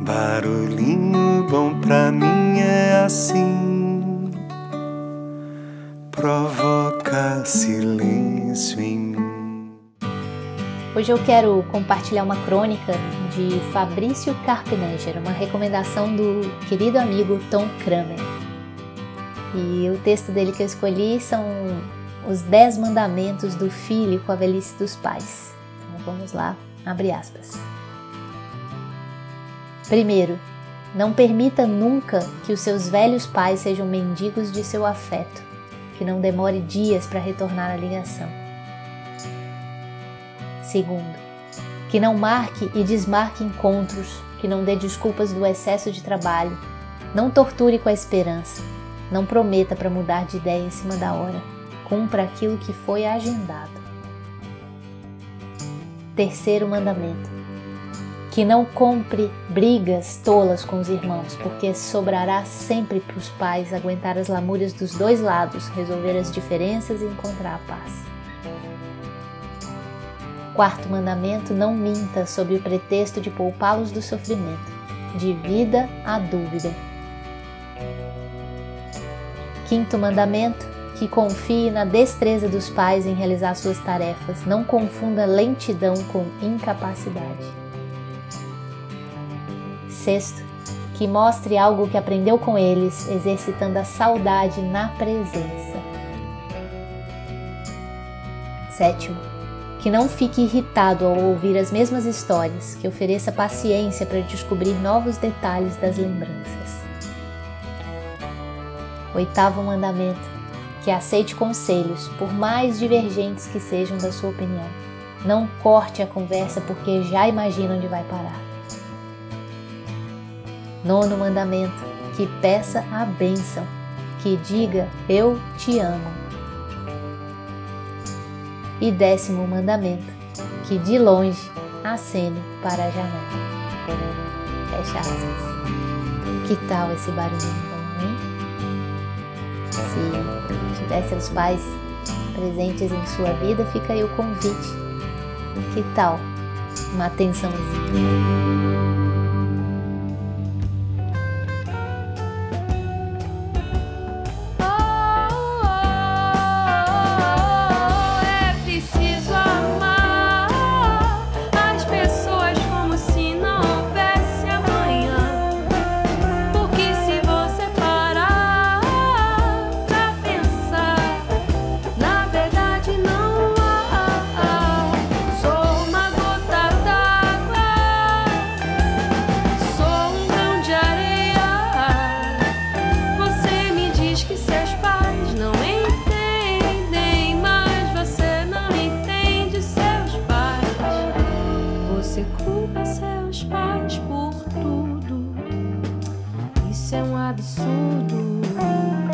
Barulhinho bom pra mim é assim, provoca silêncio em mim. Hoje eu quero compartilhar uma crônica de Fabrício Carpeneger, uma recomendação do querido amigo Tom Kramer. E o texto dele que eu escolhi são os Dez Mandamentos do Filho com a Velhice dos Pais. Então vamos lá, abre aspas. Primeiro, não permita nunca que os seus velhos pais sejam mendigos de seu afeto, que não demore dias para retornar a ligação. Segundo, que não marque e desmarque encontros, que não dê desculpas do excesso de trabalho, não torture com a esperança, não prometa para mudar de ideia em cima da hora, cumpra aquilo que foi agendado. Terceiro mandamento que não compre brigas tolas com os irmãos, porque sobrará sempre para os pais aguentar as lamúrias dos dois lados, resolver as diferenças e encontrar a paz. Quarto mandamento: não minta sob o pretexto de poupá-los do sofrimento. Divida a dúvida. Quinto mandamento: que confie na destreza dos pais em realizar suas tarefas. Não confunda lentidão com incapacidade. Sexto, que mostre algo que aprendeu com eles, exercitando a saudade na presença. Sétimo, que não fique irritado ao ouvir as mesmas histórias, que ofereça paciência para descobrir novos detalhes das lembranças. Oitavo mandamento, que aceite conselhos, por mais divergentes que sejam da sua opinião. Não corte a conversa porque já imagina onde vai parar. Nono mandamento: que peça a bênção, que diga eu te amo. E décimo mandamento: que de longe acene para a janela. Fecha aspas. Que tal esse barulhinho bom, hein? Se tivesse os pais presentes em sua vida, fica aí o convite. Que tal uma atençãozinha? Isso é um absurdo.